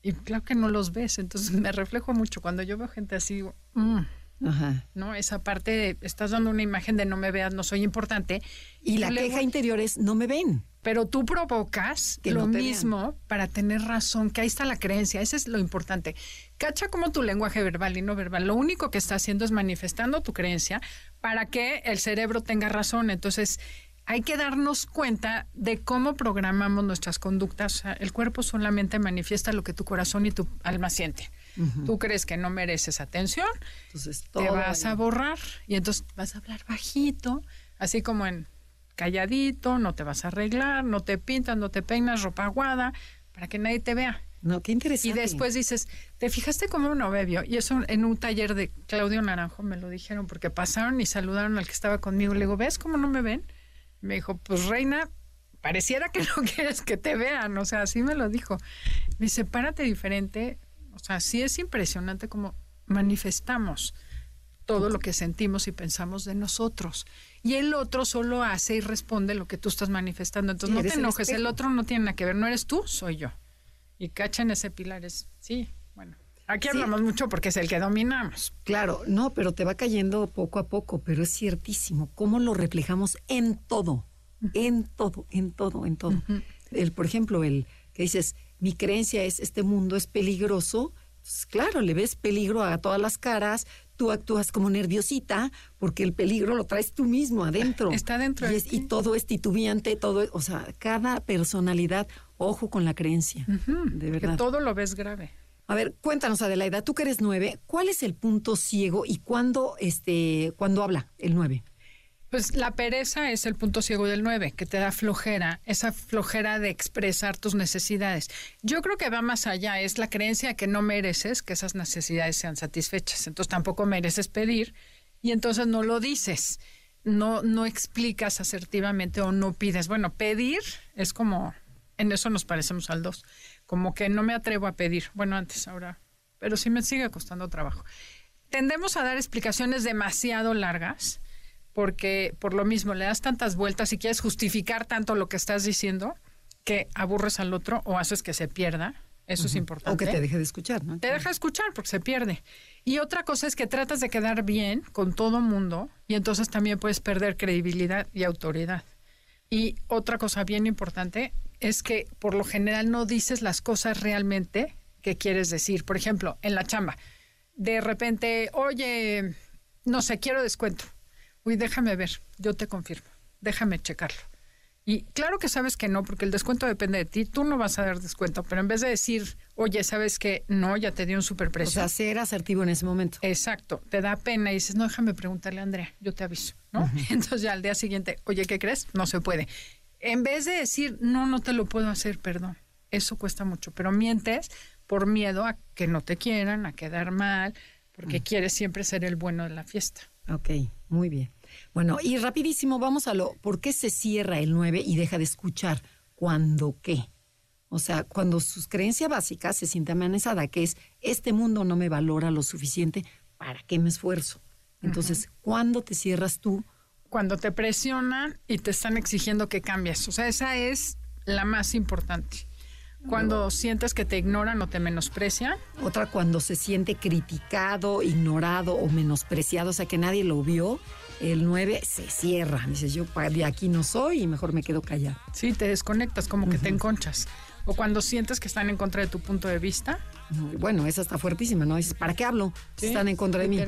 y claro que no los ves. Entonces me reflejo mucho. Cuando yo veo gente así, mm, Ajá. ¿no? Esa parte, estás dando una imagen de no me veas, no soy importante. Y, la queja interior es no me ven. Pero tú provocas lo mismo para tener razón, que ahí está la creencia, eso es lo importante. Cacha como tu lenguaje verbal y no verbal, lo único que está haciendo es manifestando tu creencia para que el cerebro tenga razón. Entonces, hay que darnos cuenta de cómo programamos nuestras conductas. el cuerpo solamente manifiesta lo que tu corazón y tu alma sienten. Tú crees que no mereces atención, entonces te vas a borrar y entonces vas a hablar bajito, así como en calladito, no te vas a arreglar, no te pintas, no te peinas, ropa aguada, para que nadie te vea. No, qué interesante. Y después dices, ¿te fijaste cómo no bebió? Y eso en un taller de Claudio Naranjo me lo dijeron porque pasaron y saludaron al que estaba conmigo. Le digo, ¿ves cómo no me ven? Me dijo, pues reina, pareciera que no quieres que te vean. O sea, así me lo dijo. Me dice, párate diferente. O sea, sí es impresionante cómo manifestamos todo lo que sentimos y pensamos de nosotros y el otro solo hace y responde lo que tú estás manifestando. Entonces no te enojes, el, otro no tiene nada que ver, no eres tú, soy yo. Y cacha en ese pilar es, sí, bueno. Aquí hablamos mucho porque es el que dominamos. Claro, no, pero te va cayendo poco a poco, pero es ciertísimo. ¿Cómo lo reflejamos en todo? En todo, en todo, en todo. el, por ejemplo, el que dices, mi creencia es, este mundo es peligroso, pues, claro, le ves peligro a todas las caras, tú actúas como nerviosita porque el peligro lo traes tú mismo adentro. Está dentro. Y, y todo es titubeante, todo, o sea, cada personalidad, ojo con la creencia, de verdad. Que todo lo ves grave. A ver, cuéntanos, Adelaida, tú que eres nueve, ¿cuál es el punto ciego y cuándo, este, cuándo habla el nueve? Pues la pereza es el punto ciego del 9, que te da flojera, esa flojera de expresar tus necesidades. Yo creo que va más allá, es la creencia que no mereces que esas necesidades sean satisfechas. Entonces tampoco mereces pedir y entonces no lo dices, no, no explicas asertivamente o no pides. Bueno, pedir es como, en eso nos parecemos al dos, como que no me atrevo a pedir. Bueno, antes, ahora, pero sí me sigue costando trabajo. Tendemos a dar explicaciones demasiado largas porque por lo mismo le das tantas vueltas y quieres justificar tanto lo que estás diciendo que aburres al otro o haces que se pierda. Eso es importante. O que te deje de escuchar, ¿no? Te deja escuchar porque se pierde. Y otra cosa es que tratas de quedar bien con todo mundo y entonces también puedes perder credibilidad y autoridad. Y otra cosa bien importante es que por lo general no dices las cosas realmente que quieres decir. Por ejemplo, en la chamba, de repente, oye, no sé, quiero descuento uy, déjame ver, yo te confirmo, déjame checarlo. Y claro que sabes que no, porque el descuento depende de ti, tú no vas a dar descuento, pero en vez de decir, oye, sabes que no, ya te di un superprecio. O sea, ser asertivo en ese momento. Exacto, te da pena y dices, no, déjame preguntarle a Andrea, yo te aviso, ¿no? Entonces ya al día siguiente, oye, ¿qué crees? No se puede. En vez de decir, no, no te lo puedo hacer, perdón, eso cuesta mucho, pero mientes por miedo a que no te quieran, a quedar mal, porque quieres siempre ser el bueno de la fiesta. Ok, muy bien. Bueno, y rapidísimo, vamos a lo, ¿por qué se cierra el 9 y deja de escuchar? ¿Cuándo qué? O sea, cuando sus creencias básicas se siente amenazada, que es, este mundo no me valora lo suficiente, ¿para qué me esfuerzo? Entonces, ¿cuándo te cierras tú? Cuando te presionan y te están exigiendo que cambies. O sea, esa es la más importante. Cuando sientes que te ignoran o te menosprecian. Otra cuando se siente criticado, ignorado o menospreciado, o sea que nadie lo vio. El 9 se cierra. Dices, yo de aquí no soy y mejor me quedo callado. Sí, te desconectas, como que te enconchas. O cuando sientes que están en contra de tu punto de vista. Bueno, esa está fuertísima, ¿no? Dices, ¿para qué hablo? están en contra de mí.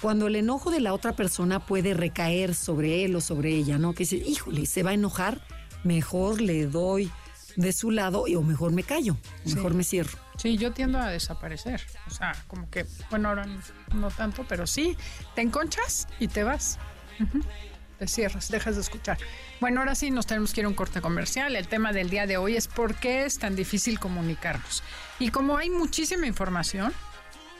cuando el enojo de la otra persona puede recaer sobre él o sobre ella, ¿no? Que dice, híjole, se va a enojar, mejor le doy de su lado y, o mejor me callo, mejor me cierro. Sí, yo tiendo a desaparecer. O sea, como que, bueno, ahora no tanto, pero sí, te enconchas y te vas. Te cierras, dejas de escuchar. Bueno, ahora sí nos tenemos que ir a un corte comercial. El tema del día de hoy es por qué es tan difícil comunicarnos. Y como hay muchísima información,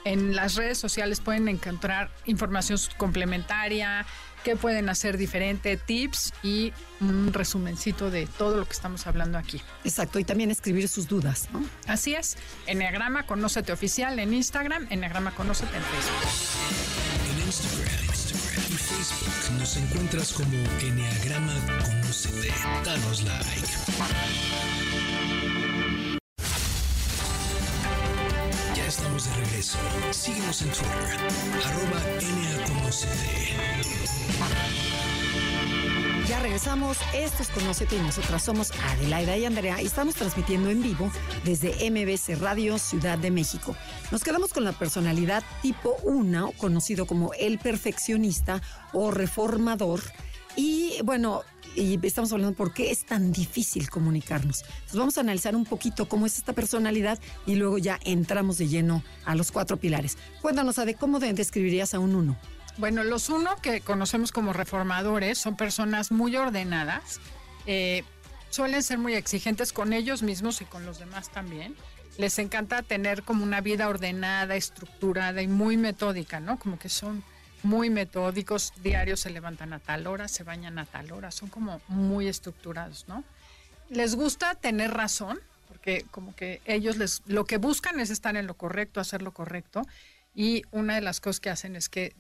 en las redes sociales pueden encontrar información complementaria, qué pueden hacer diferente, tips y un resumencito de todo lo que estamos hablando aquí. Exacto, y también escribir sus dudas, ¿no? Así es, Enneagrama Conócete Oficial en Instagram, Enneagrama Conócete en Facebook. En Instagram, Instagram y Facebook nos encuentras como Enneagrama Conócete. Danos like. Ya estamos de regreso. Síguenos en Twitter, arroba Ya regresamos. Esto es Conócete y nosotras somos Adelaida y Andrea y estamos transmitiendo en vivo desde MBC Radio Ciudad de México. Nos quedamos con la personalidad tipo 1, conocido como el perfeccionista o reformador. Y bueno, estamos hablando por qué es tan difícil comunicarnos. Entonces vamos a analizar un poquito cómo es esta personalidad y luego ya entramos de lleno a los cuatro pilares. Cuéntanos, Ade, ¿cómo describirías a un uno? Bueno, los uno que conocemos como reformadores son personas muy ordenadas, eh, suelen ser muy exigentes con ellos mismos y con los demás también. Les encanta tener como una vida ordenada, estructurada y muy metódica, ¿no? Como que son muy metódicos, diarios se levantan a tal hora, se bañan a tal hora, son como muy estructurados, ¿no? Les gusta tener razón, porque como que ellos les, lo que buscan es estar en lo correcto, hacer lo correcto, y una de las cosas que hacen es que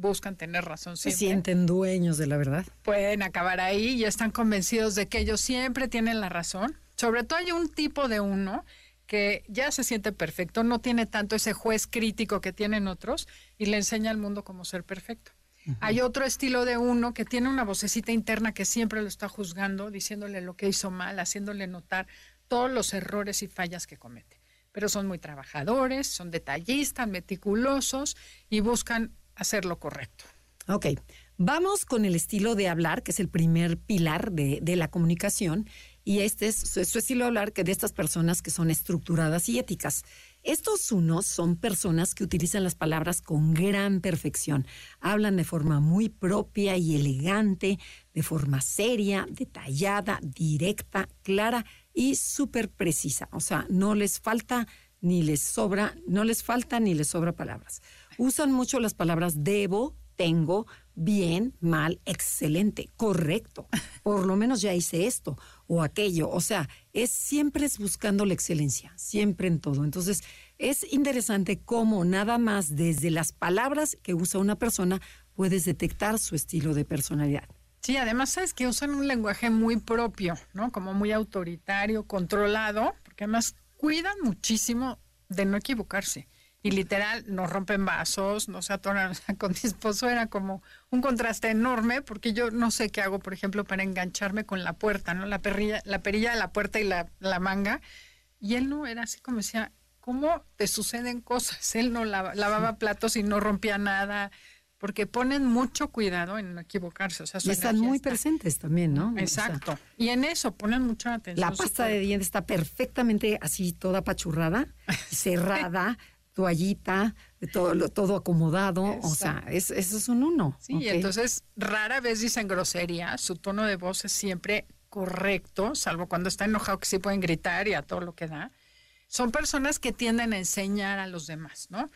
buscan tener razón siempre. Se sienten dueños de la verdad. Pueden acabar ahí y están convencidos de que ellos siempre tienen la razón. Sobre todo hay un tipo de uno que ya se siente perfecto, no tiene tanto ese juez crítico que tienen otros y le enseña al mundo cómo ser perfecto. Hay otro estilo de uno que tiene una vocecita interna que siempre lo está juzgando, diciéndole lo que hizo mal, haciéndole notar todos los errores y fallas que comete. Pero son muy trabajadores, son detallistas, meticulosos y buscan hacer lo correcto. Ok, vamos con el estilo de hablar, que es el primer pilar de, la comunicación, y este es su, estilo de hablar que de estas personas que son estructuradas y éticas. Estos unos son personas que utilizan las palabras con gran perfección, hablan de forma muy propia y elegante, de forma seria, detallada, directa, clara y súper precisa. O sea, no les falta ni les sobra, no les falta ni les sobra palabras usan mucho las palabras debo, tengo, bien, mal, excelente, correcto. Por lo menos ya hice esto o aquello. O sea, es siempre es buscando la excelencia, siempre en todo. Entonces, es interesante cómo nada más desde las palabras que usa una persona puedes detectar su estilo de personalidad. Sí, además sabes que usan un lenguaje muy propio, ¿no? Como muy autoritario, controlado, porque además cuidan muchísimo de no equivocarse y literal nos rompen vasos, nos atoran. con mi esposo era como un contraste enorme porque yo no sé qué hago, por ejemplo, para engancharme con la puerta, ¿no? La perilla, la perilla de la puerta y la, la manga. Y él no era así como decía, ¿cómo te suceden cosas? Él no lavaba platos y no rompía nada porque ponen mucho cuidado en no equivocarse. O sea, y están muy presentes también, ¿no? Exacto. y en eso ponen mucha atención. La pasta de dientes está perfectamente así, toda apachurrada, cerrada, toallita, todo, todo acomodado, o sea, es, eso es un uno. Sí, entonces rara vez dicen grosería, su tono de voz es siempre correcto, salvo cuando está enojado que sí pueden gritar y a todo lo que da. Son personas que tienden a enseñar a los demás, ¿no?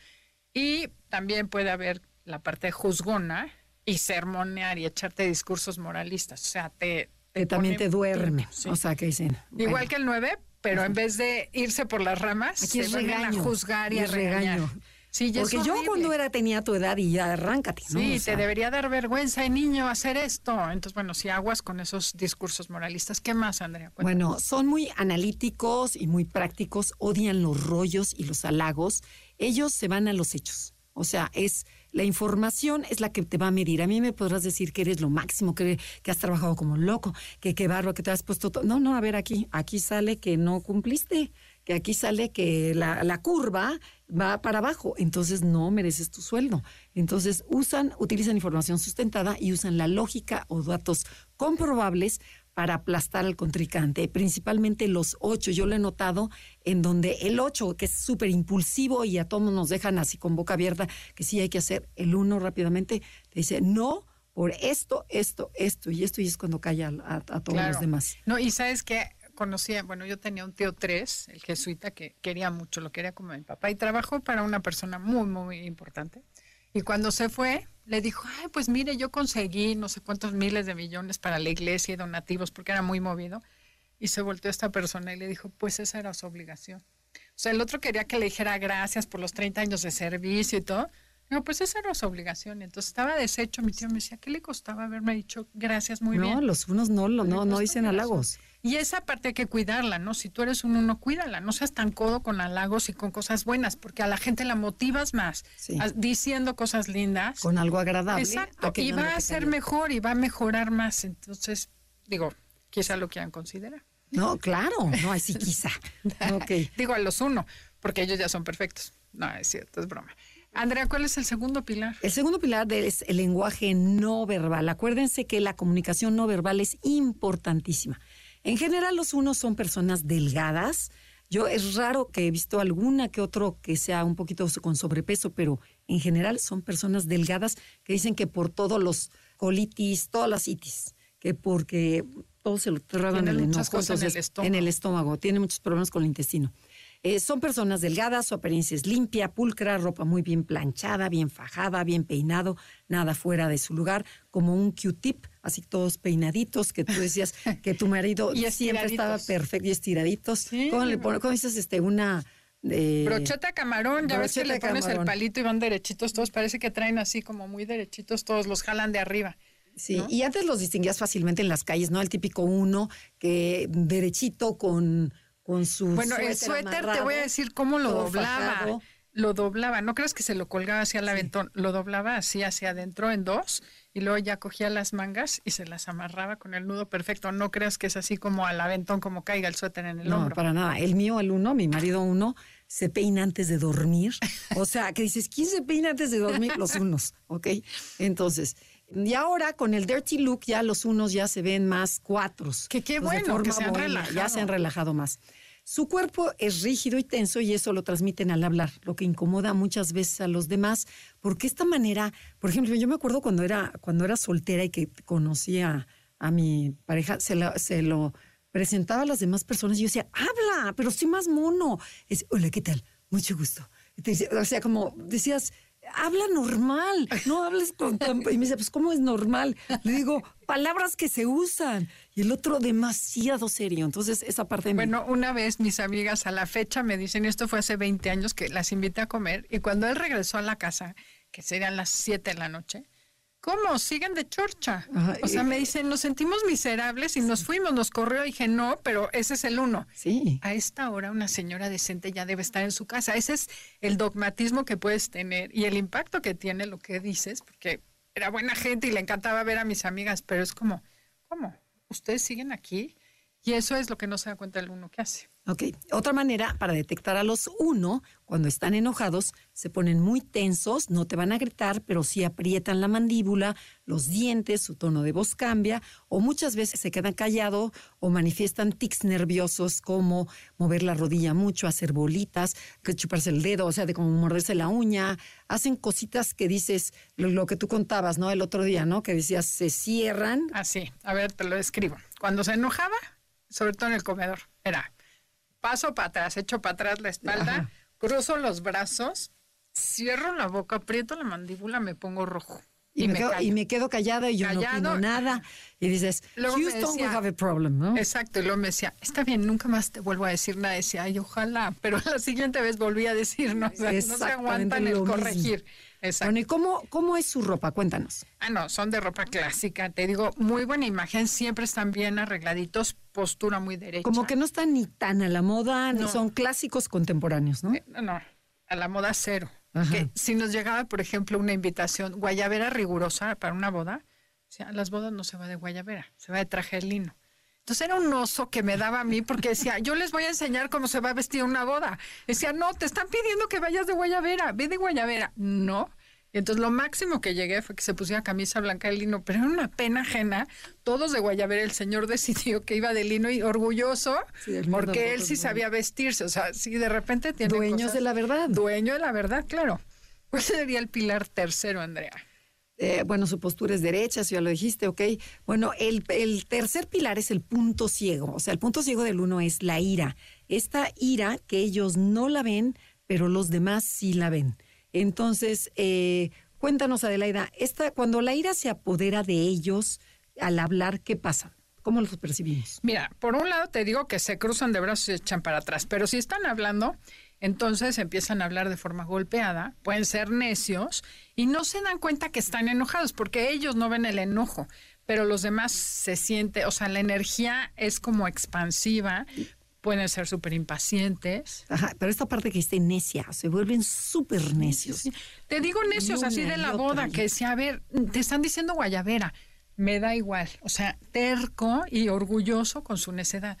Y también puede haber la parte juzgona y sermonear y echarte discursos moralistas, o sea, te... también te duerme, o sea, que dicen... Igual que el 9, pero en vez de irse por las ramas, Aquí se a juzgar y, a regaño. Sí, Porque yo cuando era tenía tu edad y ya arráncate, ¿no? Sí, te debería dar vergüenza, niño, hacer esto. Entonces, bueno, si aguas con esos discursos moralistas, ¿qué más, Andrea? Bueno, son muy analíticos y muy prácticos, odian los rollos y los halagos. Ellos se van a los hechos. O sea, es la información es la que te va a medir. A mí me podrás decir que eres lo máximo, que, que has trabajado como loco, que qué barro, que te has puesto todo. No, no, a ver aquí, aquí sale que no cumpliste, que aquí sale que la, la curva va para abajo, entonces no mereces tu sueldo. Entonces usan, utilizan información sustentada y usan la lógica o datos comprobables para aplastar al contrincante, principalmente los ocho. Yo lo he notado en donde el ocho, que es súper impulsivo y a todos nos dejan así con boca abierta, que sí hay que hacer el uno rápidamente, te dice no por esto, esto, esto y esto, y es cuando calla a, a todos los demás. No, y sabes que conocía, bueno, yo tenía un tío tres, el jesuita, que quería mucho, lo quería como mi papá, y trabajó para una persona muy, muy importante. Y cuando se fue, le dijo, ay, pues mire, yo conseguí no sé cuántos miles de millones para la iglesia y donativos, porque era muy movido. Y se volteó esta persona y le dijo, pues esa era su obligación. O sea, el otro quería que le dijera gracias por los 30 años de servicio y todo. No, pues esa era su obligación. Entonces estaba deshecho. Mi tío me decía, ¿qué le costaba haberme dicho gracias muy bien? No, los unos no, no, no, no dicen halagos. Y esa parte hay que cuidarla, ¿no? Si tú eres un uno, cuídala. No seas tan codo con halagos y con cosas buenas, porque a la gente la motivas más diciendo cosas lindas. Con algo agradable. Exacto. Y va a ser mejor y va a mejorar más. Entonces, digo, quizá lo quieran considerar. No, claro. No, así quizá. okay. Digo a los uno, porque ellos ya son perfectos. No, es cierto, es broma. Andrea, ¿cuál es el segundo pilar? El segundo pilar es el lenguaje no verbal. Acuérdense que la comunicación no verbal es importantísima. En general, los unos son personas delgadas. Yo es raro que he visto alguna que otro que sea un poquito con sobrepeso, pero en general son personas delgadas que dicen que por todos los colitis, todas las itis, que porque todo se lo tragan en el, en el estómago, tiene muchos problemas con el intestino. Eh, son personas delgadas, su apariencia es limpia, pulcra, ropa muy bien planchada, bien fajada, bien peinado, nada fuera de su lugar, como un Q-tip, así todos peinaditos, que tú decías que tu marido siempre estaba perfecto y estiraditos. ¿Cómo, le pones, ¿Cómo dices este, una... De... Brocheta camarón, ya ves que le pones el palito y van derechitos todos, parece que traen así como muy derechitos todos, los jalan de arriba. Sí, y antes los distinguías fácilmente en las calles, ¿no? El típico uno que derechito con con su Bueno, el suéter te voy a decir cómo lo doblaba. Lo doblaba, no creas que se lo colgaba hacia el aventón, lo doblaba así hacia adentro en dos y luego ya cogía las mangas y se las amarraba con el nudo perfecto. No creas que es así como al aventón, como caiga el suéter en el hombro. No, para nada. El mío, el uno, mi marido uno, se peina antes de dormir. O sea, que dices, ¿quién se peina antes de dormir? Los unos, ¿ok? Entonces, y ahora con el dirty look ya los unos ya se ven más cuatros. Que qué bueno, que se han relajado. Ya se han relajado más. Su cuerpo es rígido y tenso y eso lo transmiten al hablar, lo que incomoda muchas veces a los demás, porque esta manera, por ejemplo, yo me acuerdo cuando era, cuando era soltera y que conocía a mi pareja, se, se lo presentaba a las demás personas y yo decía, habla, pero sí más mono. Es, Hola, ¿qué tal? Mucho gusto. O sea, como decías, habla normal, no hables con... Y me dice, pues ¿cómo es normal? Le digo, palabras que se usan. Y el otro demasiado serio. Entonces, esa parte... Bueno, una vez mis amigas a la fecha me dicen, esto fue hace 20 años que las invité a comer, y cuando él regresó a la casa, que serían las 7 de la noche, ¿Cómo? Siguen de chorcha. o sea, me dicen, nos sentimos miserables y nos fuimos, nos corrió. Y dije, no, pero ese es el uno. Sí. A esta hora una señora decente ya debe estar en su casa. Ese es el dogmatismo que puedes tener y el impacto que tiene lo que dices, porque era buena gente y le encantaba ver a mis amigas, pero es como, ¿cómo? ¿Ustedes siguen aquí? Y eso es lo que no se da cuenta el uno que hace. Ok, otra manera para detectar a los uno, cuando están enojados, se ponen muy tensos, no te van a gritar, pero sí aprietan la mandíbula, los dientes, su tono de voz cambia, o muchas veces se quedan callados o manifiestan tics nerviosos como mover la rodilla mucho, hacer bolitas, chuparse el dedo, o sea, de como morderse la uña, hacen cositas que dices, lo, que tú contabas, ¿no? El otro día, ¿no? Que decías, se cierran. Así, a ver, te lo describo. Cuando se enojaba, sobre todo en el comedor, era paso para atrás, echo para atrás la espalda, cruzo los brazos, cierro la boca, aprieto la mandíbula, me pongo rojo. Y, me, quedo, y me, quedo, callada y yo no opino nada. Y dices, Houston, we have a problem, ¿no? Exacto, y luego me decía, está bien, nunca más te vuelvo a decir nada. Decía, ay, ojalá, pero la siguiente vez volví a decir, no, o sea, no se aguantan el corregir. Exacto. Bueno, ¿y cómo, cómo es su ropa? Cuéntanos. Ah, no, son de ropa clásica. Te digo, muy buena imagen, siempre están bien arregladitos, postura muy derecha. Como que no están ni tan a la moda, ni son clásicos contemporáneos, ¿no? Eh, no, a la moda cero. Que si nos llegaba, por ejemplo, una invitación guayabera rigurosa para una boda, o sea, las bodas no se va de guayabera, se va de traje de lino. Entonces era un oso que me daba a mí porque decía, yo les voy a enseñar cómo se va a vestir una boda. Decía, no, te están pidiendo que vayas de guayabera, ve de guayabera. No. Y entonces lo máximo que llegué fue que se pusiera camisa blanca de lino, pero era una pena ajena. Todos de guayabera, el señor decidió que iba de lino y orgulloso, porque él sí sabía vestirse. O sea, si de repente tiene. Dueños de la verdad. Dueño de la verdad, claro. ¿Cuál sería el pilar tercero, Andrea? Eh, bueno, su postura es derecha, si ya lo dijiste, ok. Bueno, el, tercer pilar es el punto ciego. O sea, el punto ciego del uno es la ira. Esta ira que ellos no la ven, pero los demás sí la ven. Entonces, eh, cuéntanos, Adelaida, esta, cuando la ira se apodera de ellos al hablar, ¿qué pasa? ¿Cómo los percibimos? Mira, por un lado te digo que se cruzan de brazos y echan para atrás, pero si están hablando, entonces empiezan a hablar de forma golpeada, pueden ser necios y no se dan cuenta que están enojados porque ellos no ven el enojo, pero los demás se siente, o sea, la energía es como expansiva, pueden ser súper impacientes. Ajá, pero esta parte que esté necia, se vuelven súper necios. Te digo necios así de la boda, que decía, a ver, te están diciendo guayabera, me da igual, o sea, terco y orgulloso con su necedad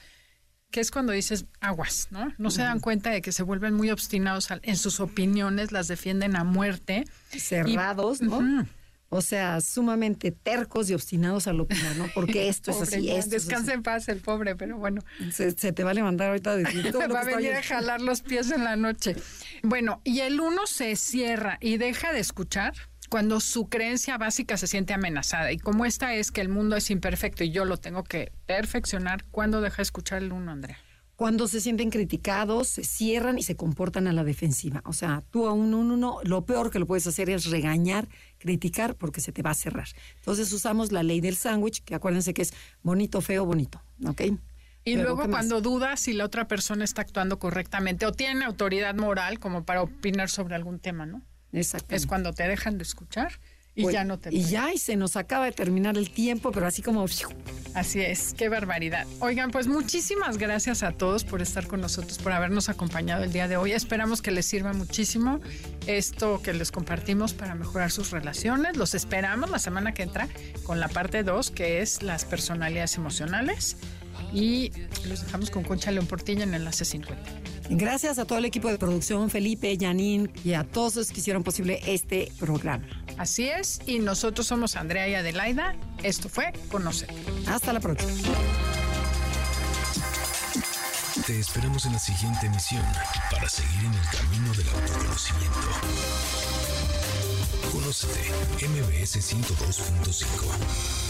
que es cuando dices aguas, ¿no? No se dan cuenta de que se vuelven muy obstinados en sus opiniones, las defienden a muerte. Cerrados, ¿no? O sea, sumamente tercos y obstinados al opinar, ¿no? Porque esto es así, esto Descansa en paz el pobre, pero bueno. Se, te va a levantar ahorita a decir todo Va a venir a jalar los pies en la noche. Bueno, y el uno se cierra y deja de escuchar cuando su creencia básica se siente amenazada. Y como esta es que el mundo es imperfecto y yo lo tengo que perfeccionar, ¿cuándo deja de escuchar el uno, Andrea? Cuando se sienten criticados, se cierran y se comportan a la defensiva. O sea, tú a un uno, lo peor que lo puedes hacer es regañar, criticar, porque se te va a cerrar. Entonces usamos la ley del sándwich, que acuérdense que es bonito, feo, bonito. ¿Ok? Y luego cuando dudas si la otra persona está actuando correctamente o tiene autoridad moral como para opinar sobre algún tema, ¿no? Es cuando te dejan de escuchar y pues, ya no te. Y ya, y se nos acaba de terminar el tiempo, pero así como. Así es, qué barbaridad. Oigan, pues muchísimas gracias a todos por estar con nosotros, por habernos acompañado el día de hoy. Esperamos que les sirva muchísimo esto que les compartimos para mejorar sus relaciones. Los esperamos la semana que entra con la parte 2, que es las personalidades emocionales. Y los dejamos con Concha León Portilla en Enlace 50. Gracias a todo el equipo de producción, Felipe, Janine y a todos los que hicieron posible este programa. Así es, y nosotros somos Andrea y Adelaida. Esto fue Conocer. Hasta la próxima. Te esperamos en la siguiente emisión para seguir en el camino del autoconocimiento. Conócete, MBS 102.5.